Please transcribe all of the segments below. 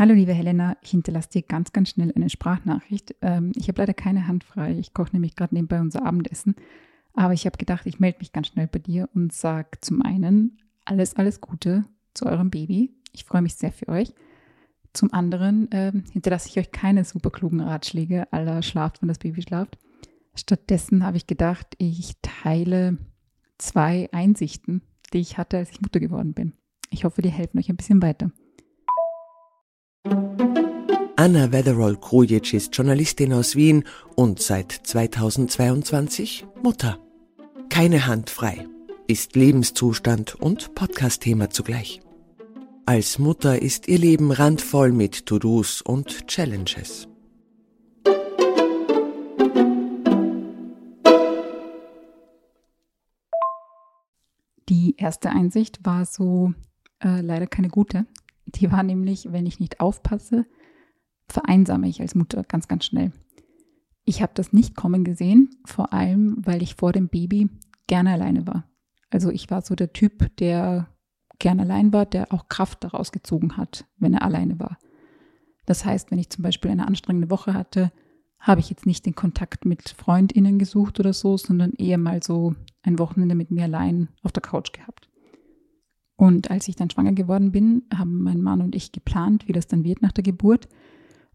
Hallo liebe Helena, ich hinterlasse dir ganz, ganz schnell eine Sprachnachricht. Ähm, ich habe leider keine Hand frei. Ich koche nämlich gerade nebenbei unser Abendessen. Aber ich habe gedacht, ich melde mich ganz schnell bei dir und sage zum einen alles, alles Gute zu eurem Baby. Ich freue mich sehr für euch. Zum anderen ähm, hinterlasse ich euch keine super klugen Ratschläge aller schlaft, wenn das Baby schlaft. Stattdessen habe ich gedacht, ich teile zwei Einsichten, die ich hatte, als ich Mutter geworden bin. Ich hoffe, die helfen euch ein bisschen weiter. Anna Wetherall-Krujic ist Journalistin aus Wien und seit 2022 Mutter. Keine Hand frei, ist Lebenszustand und Podcast-Thema zugleich. Als Mutter ist ihr Leben randvoll mit To-Dos und Challenges. Die erste Einsicht war so äh, leider keine gute. Die war nämlich, wenn ich nicht aufpasse, vereinsame ich als Mutter ganz, ganz schnell. Ich habe das nicht kommen gesehen, vor allem, weil ich vor dem Baby gerne alleine war. Also ich war so der Typ, der gerne allein war, der auch Kraft daraus gezogen hat, wenn er alleine war. Das heißt, wenn ich zum Beispiel eine anstrengende Woche hatte, habe ich jetzt nicht den Kontakt mit Freundinnen gesucht oder so, sondern eher mal so ein Wochenende mit mir allein auf der Couch gehabt. Und als ich dann schwanger geworden bin, haben mein Mann und ich geplant, wie das dann wird nach der Geburt.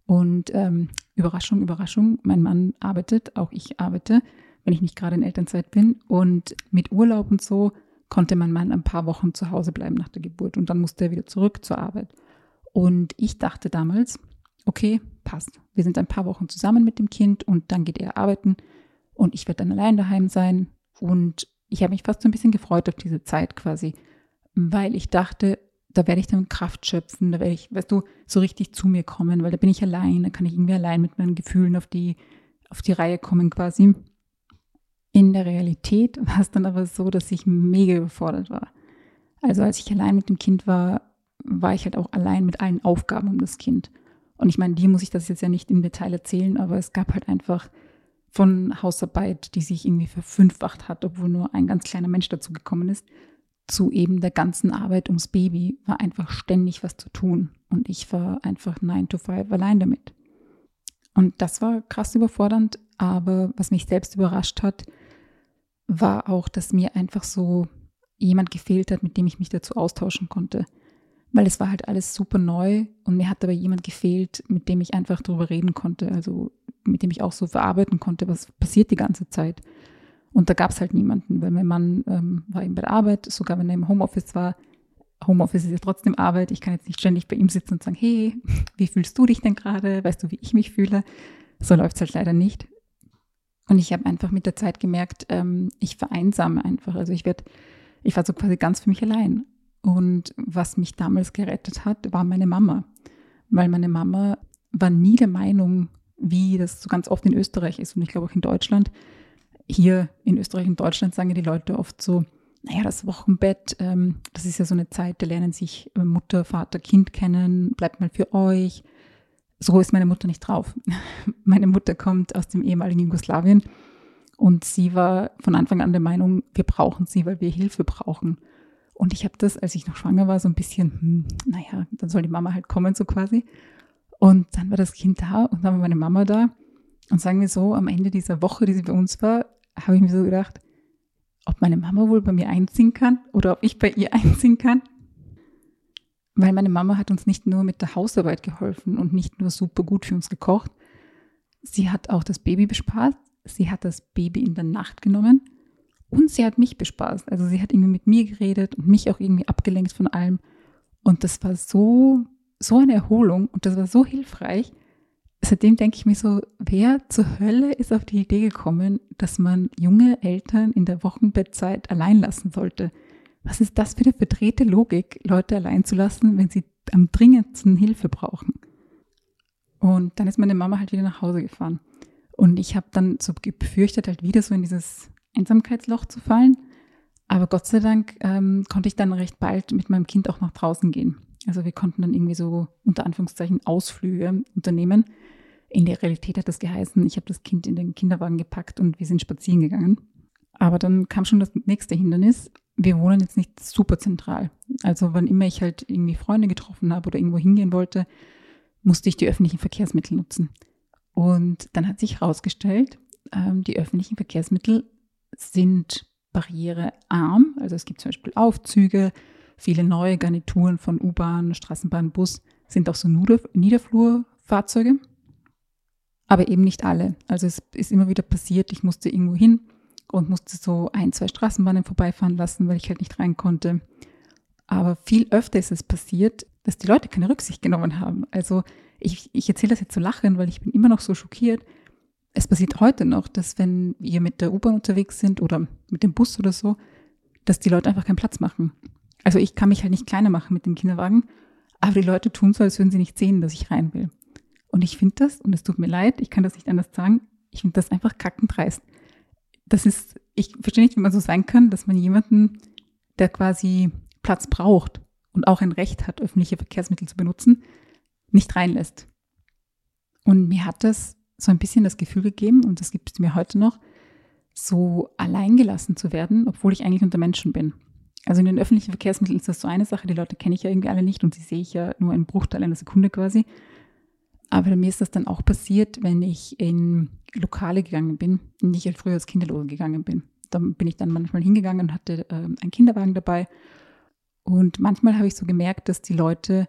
Und ähm, Überraschung, Überraschung, mein Mann arbeitet, auch ich arbeite, wenn ich nicht gerade in Elternzeit bin. Und mit Urlaub und so konnte mein Mann ein paar Wochen zu Hause bleiben nach der Geburt. Und dann musste er wieder zurück zur Arbeit. Und ich dachte damals, okay, passt. Wir sind ein paar Wochen zusammen mit dem Kind und dann geht er arbeiten und ich werde dann allein daheim sein. Und ich habe mich fast so ein bisschen gefreut auf diese Zeit quasi weil ich dachte, da werde ich dann Kraft schöpfen, da werde ich, weißt du, so richtig zu mir kommen, weil da bin ich allein, da kann ich irgendwie allein mit meinen Gefühlen auf die, auf die Reihe kommen quasi. In der Realität war es dann aber so, dass ich mega überfordert war. Also als ich allein mit dem Kind war, war ich halt auch allein mit allen Aufgaben um das Kind. Und ich meine, dir muss ich das jetzt ja nicht im Detail erzählen, aber es gab halt einfach von Hausarbeit, die sich irgendwie verfünffacht hat, obwohl nur ein ganz kleiner Mensch dazu gekommen ist, zu eben der ganzen Arbeit ums Baby war einfach ständig was zu tun. Und ich war einfach 9 to 5 allein damit. Und das war krass überfordernd, aber was mich selbst überrascht hat, war auch, dass mir einfach so jemand gefehlt hat, mit dem ich mich dazu austauschen konnte. Weil es war halt alles super neu und mir hat aber jemand gefehlt, mit dem ich einfach darüber reden konnte, also mit dem ich auch so verarbeiten konnte, was passiert die ganze Zeit. Und da gab es halt niemanden, weil mein Mann ähm, war eben bei der Arbeit, sogar wenn er im Homeoffice war. Homeoffice ist ja trotzdem Arbeit. Ich kann jetzt nicht ständig bei ihm sitzen und sagen, hey, wie fühlst du dich denn gerade? Weißt du, wie ich mich fühle? So läuft es halt leider nicht. Und ich habe einfach mit der Zeit gemerkt, ähm, ich vereinsame einfach. Also ich werde, ich war so quasi ganz für mich allein. Und was mich damals gerettet hat, war meine Mama. Weil meine Mama war nie der Meinung, wie das so ganz oft in Österreich ist und ich glaube auch in Deutschland, hier in Österreich und Deutschland sagen ja die Leute oft so, naja, das Wochenbett, ähm, das ist ja so eine Zeit, da lernen sich äh, Mutter, Vater, Kind kennen, bleibt mal für euch. So ist meine Mutter nicht drauf. meine Mutter kommt aus dem ehemaligen Jugoslawien und sie war von Anfang an der Meinung, wir brauchen sie, weil wir Hilfe brauchen. Und ich habe das, als ich noch schwanger war, so ein bisschen, hm, naja, dann soll die Mama halt kommen, so quasi. Und dann war das Kind da und dann war meine Mama da. Und sagen wir so, am Ende dieser Woche, die sie bei uns war, habe ich mir so gedacht, ob meine Mama wohl bei mir einziehen kann oder ob ich bei ihr einziehen kann. Weil meine Mama hat uns nicht nur mit der Hausarbeit geholfen und nicht nur super gut für uns gekocht, sie hat auch das Baby bespaßt, sie hat das Baby in der Nacht genommen und sie hat mich bespaßt. Also sie hat irgendwie mit mir geredet und mich auch irgendwie abgelenkt von allem. Und das war so, so eine Erholung und das war so hilfreich seitdem denke ich mir so, wer zur Hölle ist auf die Idee gekommen, dass man junge Eltern in der Wochenbettzeit allein lassen sollte? Was ist das für eine verdrehte Logik, Leute allein zu lassen, wenn sie am dringendsten Hilfe brauchen? Und dann ist meine Mama halt wieder nach Hause gefahren. Und ich habe dann so befürchtet, halt wieder so in dieses Einsamkeitsloch zu fallen. Aber Gott sei Dank ähm, konnte ich dann recht bald mit meinem Kind auch nach draußen gehen. Also wir konnten dann irgendwie so unter Anführungszeichen Ausflüge unternehmen. In der Realität hat das geheißen, ich habe das Kind in den Kinderwagen gepackt und wir sind spazieren gegangen. Aber dann kam schon das nächste Hindernis. Wir wohnen jetzt nicht super zentral. Also wann immer ich halt irgendwie Freunde getroffen habe oder irgendwo hingehen wollte, musste ich die öffentlichen Verkehrsmittel nutzen. Und dann hat sich herausgestellt, ähm, die öffentlichen Verkehrsmittel sind barrierearm. Also es gibt zum Beispiel Aufzüge, viele neue Garnituren von U-Bahn, Straßenbahn, Bus sind auch so Niederflurfahrzeuge. Aber eben nicht alle. Also es ist immer wieder passiert, ich musste irgendwo hin und musste so ein, zwei Straßenbahnen vorbeifahren lassen, weil ich halt nicht rein konnte. Aber viel öfter ist es passiert, dass die Leute keine Rücksicht genommen haben. Also ich, ich erzähle das jetzt so lachen, weil ich bin immer noch so schockiert. Es passiert heute noch, dass wenn wir mit der U-Bahn unterwegs sind oder mit dem Bus oder so, dass die Leute einfach keinen Platz machen. Also ich kann mich halt nicht kleiner machen mit dem Kinderwagen, aber die Leute tun so, als würden sie nicht sehen, dass ich rein will. Und ich finde das, und es tut mir leid, ich kann das nicht anders sagen, ich finde das einfach kackend dreist. Das ist, ich verstehe nicht, wie man so sein kann, dass man jemanden, der quasi Platz braucht und auch ein Recht hat, öffentliche Verkehrsmittel zu benutzen, nicht reinlässt. Und mir hat das so ein bisschen das Gefühl gegeben, und das gibt es mir heute noch, so alleingelassen zu werden, obwohl ich eigentlich unter Menschen bin. Also in den öffentlichen Verkehrsmitteln ist das so eine Sache, die Leute kenne ich ja irgendwie alle nicht und die sehe ich ja nur einen Bruchteil einer Sekunde quasi. Aber mir ist das dann auch passiert, wenn ich in Lokale gegangen bin, in die ich halt früher als Kinderlose gegangen bin. Da bin ich dann manchmal hingegangen und hatte äh, einen Kinderwagen dabei. Und manchmal habe ich so gemerkt, dass die Leute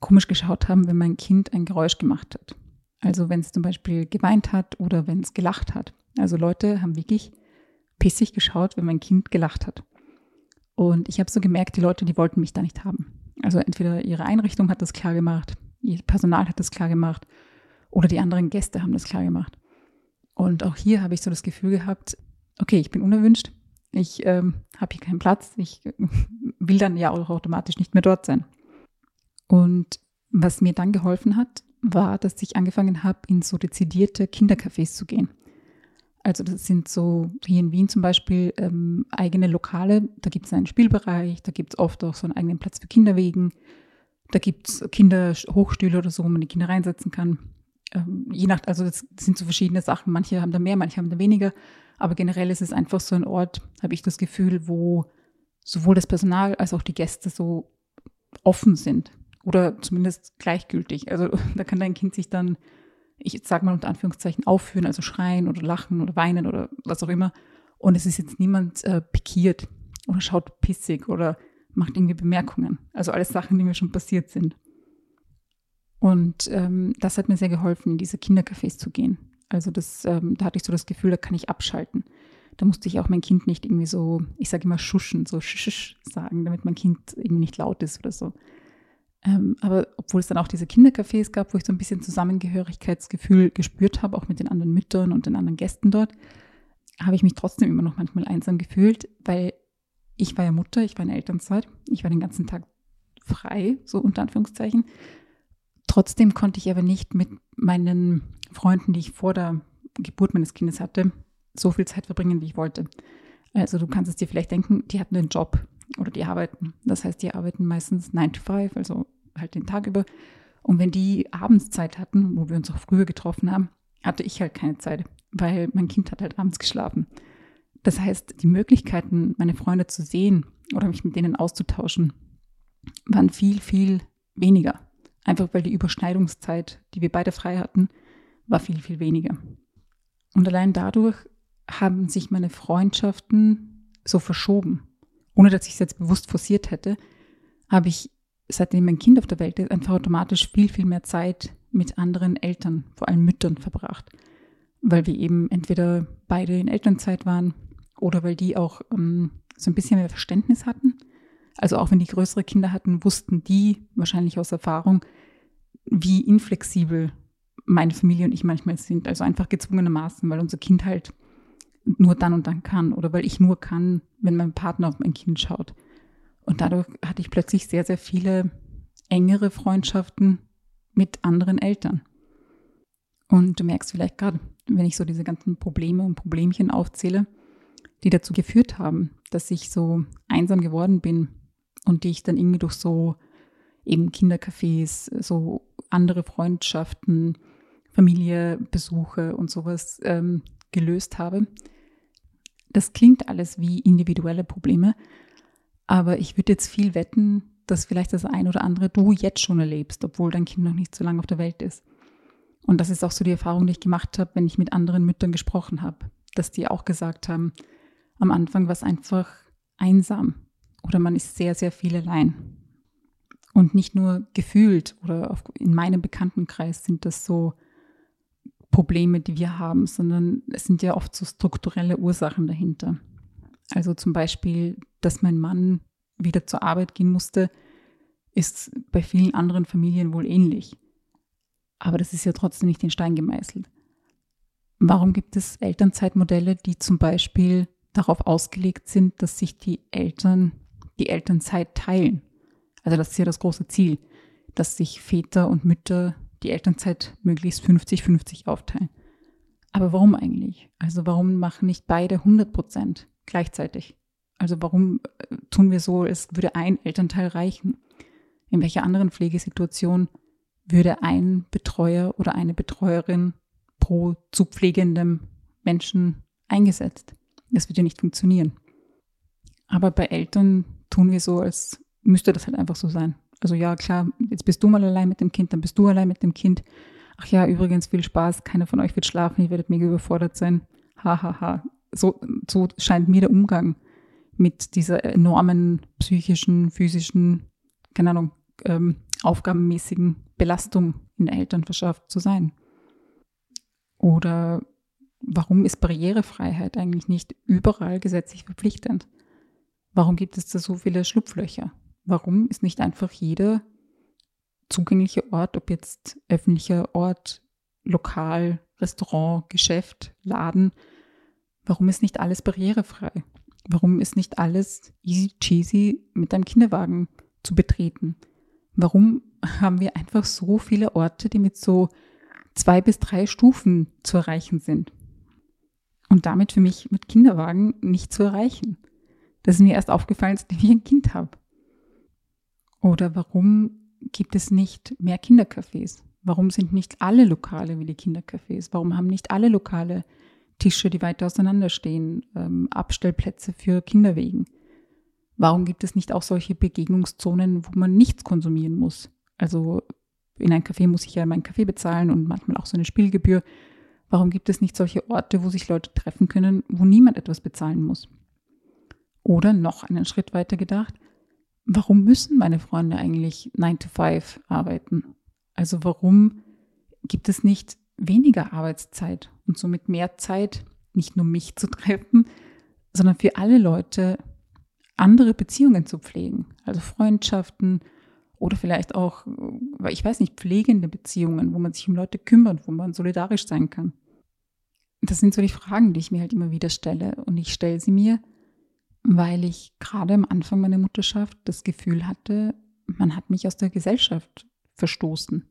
komisch geschaut haben, wenn mein Kind ein Geräusch gemacht hat. Also wenn es zum Beispiel geweint hat oder wenn es gelacht hat. Also Leute haben wirklich pissig geschaut, wenn mein Kind gelacht hat. Und ich habe so gemerkt, die Leute, die wollten mich da nicht haben. Also entweder ihre Einrichtung hat das klar gemacht, ihr Personal hat das klar gemacht oder die anderen Gäste haben das klar gemacht. Und auch hier habe ich so das Gefühl gehabt, okay, ich bin unerwünscht, ich ähm, habe hier keinen Platz, ich will dann ja auch automatisch nicht mehr dort sein. Und was mir dann geholfen hat, war, dass ich angefangen habe, in so dezidierte Kindercafés zu gehen. Also das sind so hier in Wien zum Beispiel ähm, eigene Lokale. Da gibt es einen Spielbereich, da gibt es oft auch so einen eigenen Platz für Kinderwegen. Da gibt es Kinderhochstühle oder so, wo man die Kinder reinsetzen kann. Ähm, je nach, also das sind so verschiedene Sachen. Manche haben da mehr, manche haben da weniger. Aber generell ist es einfach so ein Ort, habe ich das Gefühl, wo sowohl das Personal als auch die Gäste so offen sind oder zumindest gleichgültig. Also da kann dein Kind sich dann, ich sage mal unter Anführungszeichen, aufführen, also schreien oder lachen oder weinen oder was auch immer. Und es ist jetzt niemand äh, pikiert oder schaut pissig oder macht irgendwie Bemerkungen. Also alles Sachen, die mir schon passiert sind. Und ähm, das hat mir sehr geholfen, in diese Kindercafés zu gehen. Also das, ähm, da hatte ich so das Gefühl, da kann ich abschalten. Da musste ich auch mein Kind nicht irgendwie so, ich sage immer schuschen, so schisch sagen, damit mein Kind irgendwie nicht laut ist oder so. Ähm, aber obwohl es dann auch diese Kindercafés gab, wo ich so ein bisschen Zusammengehörigkeitsgefühl gespürt habe, auch mit den anderen Müttern und den anderen Gästen dort, habe ich mich trotzdem immer noch manchmal einsam gefühlt, weil ich war ja Mutter, ich war in Elternzeit, ich war den ganzen Tag frei, so unter Anführungszeichen. Trotzdem konnte ich aber nicht mit meinen Freunden, die ich vor der Geburt meines Kindes hatte, so viel Zeit verbringen, wie ich wollte. Also du kannst es dir vielleicht denken, die hatten einen Job oder die arbeiten. Das heißt, die arbeiten meistens 9 to 5, also halt den Tag über. Und wenn die abends Zeit hatten, wo wir uns auch früher getroffen haben, hatte ich halt keine Zeit, weil mein Kind hat halt abends geschlafen. Das heißt, die Möglichkeiten, meine Freunde zu sehen oder mich mit denen auszutauschen, waren viel, viel weniger. Einfach weil die Überschneidungszeit, die wir beide frei hatten, war viel, viel weniger. Und allein dadurch haben sich meine Freundschaften so verschoben ohne dass ich es jetzt bewusst forciert hätte, habe ich, seitdem mein Kind auf der Welt ist, einfach automatisch viel, viel mehr Zeit mit anderen Eltern, vor allem Müttern, verbracht. Weil wir eben entweder beide in Elternzeit waren oder weil die auch ähm, so ein bisschen mehr Verständnis hatten. Also auch wenn die größere Kinder hatten, wussten die wahrscheinlich aus Erfahrung, wie inflexibel meine Familie und ich manchmal sind. Also einfach gezwungenermaßen, weil unser Kind halt nur dann und dann kann oder weil ich nur kann, wenn mein Partner auf mein Kind schaut. Und dadurch hatte ich plötzlich sehr, sehr viele engere Freundschaften mit anderen Eltern. Und du merkst vielleicht gerade, wenn ich so diese ganzen Probleme und Problemchen aufzähle, die dazu geführt haben, dass ich so einsam geworden bin und die ich dann irgendwie durch so eben Kindercafés, so andere Freundschaften, Familiebesuche und sowas ähm, gelöst habe, das klingt alles wie individuelle Probleme, aber ich würde jetzt viel wetten, dass vielleicht das ein oder andere du jetzt schon erlebst, obwohl dein Kind noch nicht so lange auf der Welt ist. Und das ist auch so die Erfahrung, die ich gemacht habe, wenn ich mit anderen Müttern gesprochen habe, dass die auch gesagt haben, am Anfang war es einfach einsam oder man ist sehr, sehr viel allein. Und nicht nur gefühlt oder in meinem Bekanntenkreis sind das so Probleme, die wir haben, sondern es sind ja oft so strukturelle Ursachen dahinter. Also zum Beispiel, dass mein Mann wieder zur Arbeit gehen musste, ist bei vielen anderen Familien wohl ähnlich. Aber das ist ja trotzdem nicht in Stein gemeißelt. Warum gibt es Elternzeitmodelle, die zum Beispiel darauf ausgelegt sind, dass sich die Eltern die Elternzeit teilen? Also das ist ja das große Ziel, dass sich Väter und Mütter die Elternzeit möglichst 50-50 aufteilen. Aber warum eigentlich? Also warum machen nicht beide 100 Prozent gleichzeitig? Also warum äh, tun wir so, es würde ein Elternteil reichen? In welcher anderen Pflegesituation würde ein Betreuer oder eine Betreuerin pro zu pflegendem Menschen eingesetzt? Das würde ja nicht funktionieren. Aber bei Eltern tun wir so, als müsste das halt einfach so sein. Also ja, klar, jetzt bist du mal allein mit dem Kind, dann bist du allein mit dem Kind. Ach ja, übrigens viel Spaß, keiner von euch wird schlafen, ihr werdet mega überfordert sein. Hahaha. Ha, ha. So, so scheint mir der Umgang mit dieser enormen psychischen, physischen, keine Ahnung, ähm, aufgabenmäßigen Belastung in der Elternschaft zu sein. Oder warum ist Barrierefreiheit eigentlich nicht überall gesetzlich verpflichtend? Warum gibt es da so viele Schlupflöcher? Warum ist nicht einfach jeder zugängliche Ort, ob jetzt öffentlicher Ort, Lokal, Restaurant, Geschäft, Laden, warum ist nicht alles barrierefrei? Warum ist nicht alles easy cheesy mit einem Kinderwagen zu betreten? Warum haben wir einfach so viele Orte, die mit so zwei bis drei Stufen zu erreichen sind? Und damit für mich mit Kinderwagen nicht zu erreichen. Das ist mir erst aufgefallen, seitdem ich ein Kind habe. Oder warum gibt es nicht mehr Kindercafés? Warum sind nicht alle Lokale wie die Kindercafés? Warum haben nicht alle Lokale Tische, die weiter auseinander stehen, ähm, Abstellplätze für Kinderwegen? Warum gibt es nicht auch solche Begegnungszonen, wo man nichts konsumieren muss? Also in ein Café muss ich ja meinen Kaffee bezahlen und manchmal auch so eine Spielgebühr. Warum gibt es nicht solche Orte, wo sich Leute treffen können, wo niemand etwas bezahlen muss? Oder noch einen Schritt weiter gedacht, warum müssen meine Freunde eigentlich 9 to 5 arbeiten? Also warum gibt es nicht weniger Arbeitszeit und somit mehr Zeit, nicht nur mich zu treffen, sondern für alle Leute andere Beziehungen zu pflegen, also Freundschaften oder vielleicht auch, ich weiß nicht, pflegende Beziehungen, wo man sich um Leute kümmert, wo man solidarisch sein kann. Das sind so die Fragen, die ich mir halt immer wieder stelle und ich stelle sie mir, weil ich gerade am Anfang meiner Mutterschaft das Gefühl hatte, man hat mich aus der Gesellschaft verstoßen.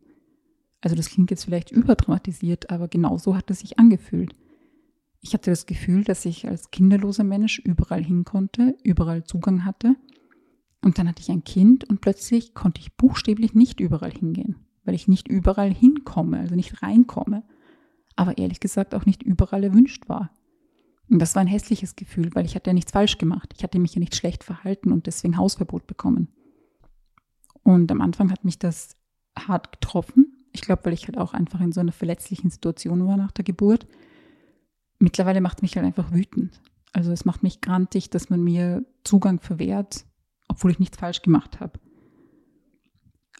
Also das klingt jetzt vielleicht überdramatisiert, aber genau so hat es sich angefühlt. Ich hatte das Gefühl, dass ich als kinderloser Mensch überall hin konnte, überall Zugang hatte. Und dann hatte ich ein Kind und plötzlich konnte ich buchstäblich nicht überall hingehen, weil ich nicht überall hinkomme, also nicht reinkomme, aber ehrlich gesagt auch nicht überall erwünscht war. Und das war ein hässliches Gefühl, weil ich hatte ja nichts falsch gemacht. Ich hatte mich ja nicht schlecht verhalten und deswegen Hausverbot bekommen. Und am Anfang hat mich das hart getroffen. Ich glaube, weil ich halt auch einfach in so einer verletzlichen Situation war nach der Geburt. Mittlerweile macht mich halt einfach wütend. Also es macht mich grantig, dass man mir Zugang verwehrt, obwohl ich nichts falsch gemacht habe.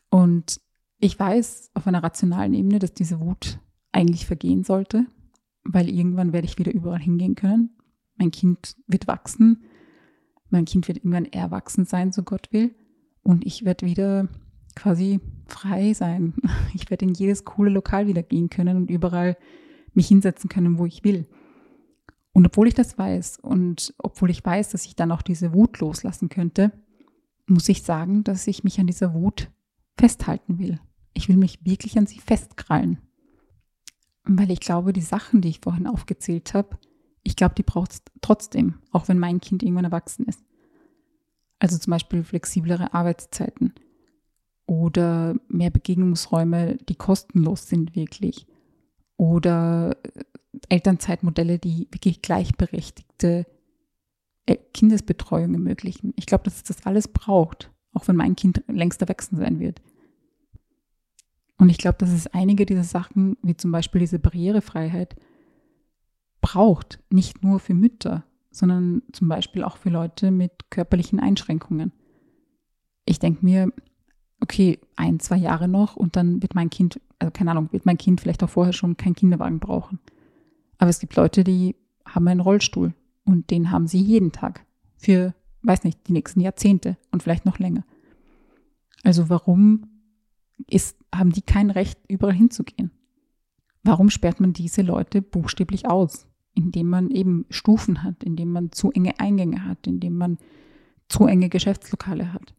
Und ich weiß auf einer rationalen Ebene, dass diese Wut eigentlich vergehen sollte weil irgendwann werde ich wieder überall hingehen können. Mein Kind wird wachsen. Mein Kind wird irgendwann erwachsen sein, so Gott will. Und ich werde wieder quasi frei sein. Ich werde in jedes coole Lokal wieder gehen können und überall mich hinsetzen können, wo ich will. Und obwohl ich das weiß und obwohl ich weiß, dass ich dann auch diese Wut loslassen könnte, muss ich sagen, dass ich mich an dieser Wut festhalten will. Ich will mich wirklich an sie festkrallen. Weil ich glaube, die Sachen, die ich vorhin aufgezählt habe, ich glaube, die braucht es trotzdem, auch wenn mein Kind irgendwann erwachsen ist. Also zum Beispiel flexiblere Arbeitszeiten oder mehr Begegnungsräume, die kostenlos sind wirklich. Oder Elternzeitmodelle, die wirklich gleichberechtigte äh, Kindesbetreuung ermöglichen. Ich glaube, dass es das alles braucht. auch wenn mein Kind längst erwachsen sein wird. Und ich glaube, dass es einige dieser Sachen, wie zum Beispiel diese Barrierefreiheit, braucht. Nicht nur für Mütter, sondern zum Beispiel auch für Leute mit körperlichen Einschränkungen. Ich denke mir, okay, ein, zwei Jahre noch und dann wird mein Kind, also keine Ahnung, wird mein Kind vielleicht auch vorher schon keinen Kinderwagen brauchen. Aber es gibt Leute, die haben einen Rollstuhl und den haben sie jeden Tag für, weiß nicht, die nächsten Jahrzehnte und vielleicht noch länger. Also warum ist, haben die kein Recht, überall hinzugehen. Warum sperrt man diese Leute buchstäblich aus? Indem man eben Stufen hat, indem man zu enge Eingänge hat, indem man zu enge Geschäftslokale hat.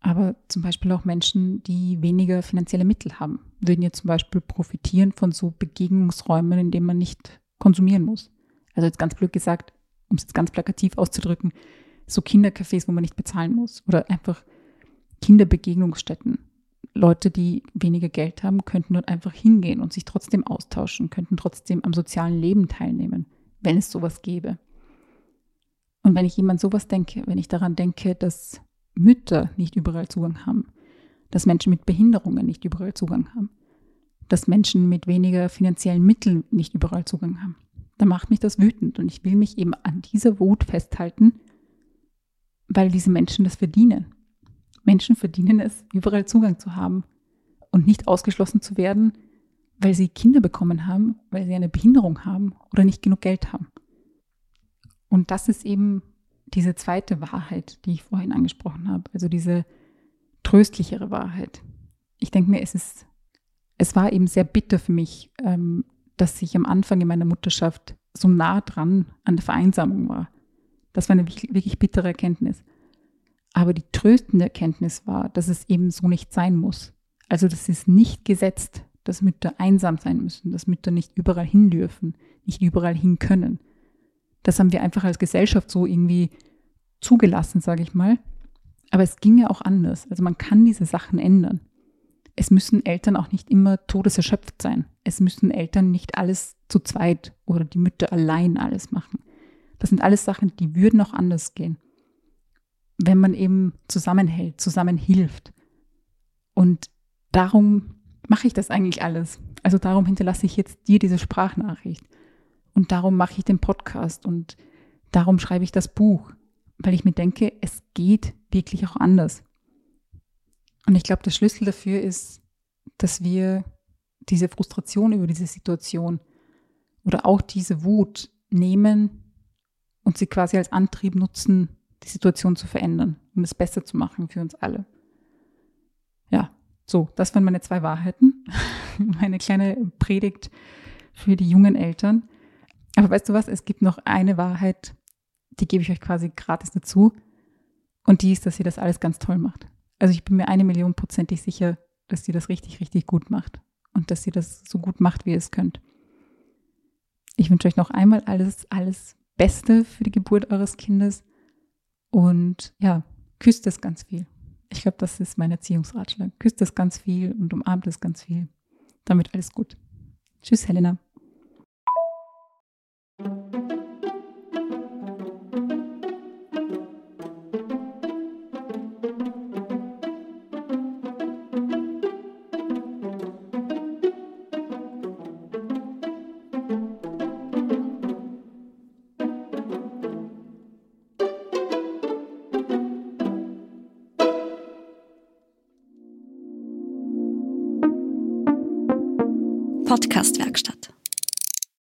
Aber zum Beispiel auch Menschen, die weniger finanzielle Mittel haben, würden jetzt zum Beispiel profitieren von so Begegnungsräumen, in denen man nicht konsumieren muss. Also jetzt ganz blöd gesagt, um es jetzt ganz plakativ auszudrücken, so Kindercafés, wo man nicht bezahlen muss oder einfach Kinderbegegnungsstätten. Leute, die weniger Geld haben, könnten dort einfach hingehen und sich trotzdem austauschen, könnten trotzdem am sozialen Leben teilnehmen, wenn es sowas gäbe. Und wenn ich jemand sowas denke, wenn ich daran denke, dass Mütter nicht überall Zugang haben, dass Menschen mit Behinderungen nicht überall Zugang haben, dass Menschen mit weniger finanziellen Mitteln nicht überall Zugang haben, dann macht mich das wütend und ich will mich eben an dieser Wut festhalten, weil diese Menschen das verdienen. Menschen verdienen es, überall Zugang zu haben und nicht ausgeschlossen zu werden, weil sie Kinder bekommen haben, weil sie eine Behinderung haben oder nicht genug Geld haben. Und das ist eben diese zweite Wahrheit, die ich vorhin angesprochen habe, also diese tröstlichere Wahrheit. Ich denke mir, es ist, es war eben sehr bitter für mich, ähm, dass ich am Anfang in meiner Mutterschaft so nah dran an der Vereinsamung war. Das war eine wirklich bittere Erkenntnis. Aber die tröstende Erkenntnis war, dass es eben so nicht sein muss. Also das ist nicht gesetzt, dass Mütter einsam sein müssen, dass Mütter nicht überall hin dürfen, nicht überall hin können. Das haben wir einfach als Gesellschaft so irgendwie zugelassen, sage ich mal. Aber es ginge auch anders. Also man kann diese Sachen ändern. Es müssen Eltern auch nicht immer todeserschöpft sein. Es müssen Eltern nicht alles zu zweit oder die Mütter allein alles machen. Das sind alles Sachen, die würden auch anders gehen wenn man eben zusammenhält, zusammenhilft. Und darum mache ich das eigentlich alles. Also darum hinterlasse ich jetzt dir diese Sprachnachricht. Und darum mache ich den Podcast und darum schreibe ich das Buch, weil ich mir denke, es geht wirklich auch anders. Und ich glaube, der Schlüssel dafür ist, dass wir diese Frustration über diese Situation oder auch diese Wut nehmen und sie quasi als Antrieb nutzen, die Situation zu verändern und es besser zu machen für uns alle. Ja, so, das waren meine zwei Wahrheiten. meine kleine Predigt für die jungen Eltern. Aber weißt du was, es gibt noch eine Wahrheit, die gebe ich euch quasi gratis dazu. Und die ist, dass sie das alles ganz toll macht. Also ich bin mir eine Million prozentig sicher, dass sie das richtig, richtig gut macht. Und dass sie das so gut macht, wie ihr es könnt. Ich wünsche euch noch einmal alles, alles Beste für die Geburt eures Kindes. Und ja, küsst es ganz viel. Ich glaube, das ist mein Erziehungsratschlag. Küsst es ganz viel und umarmt es ganz viel. Damit alles gut. Tschüss, Helena.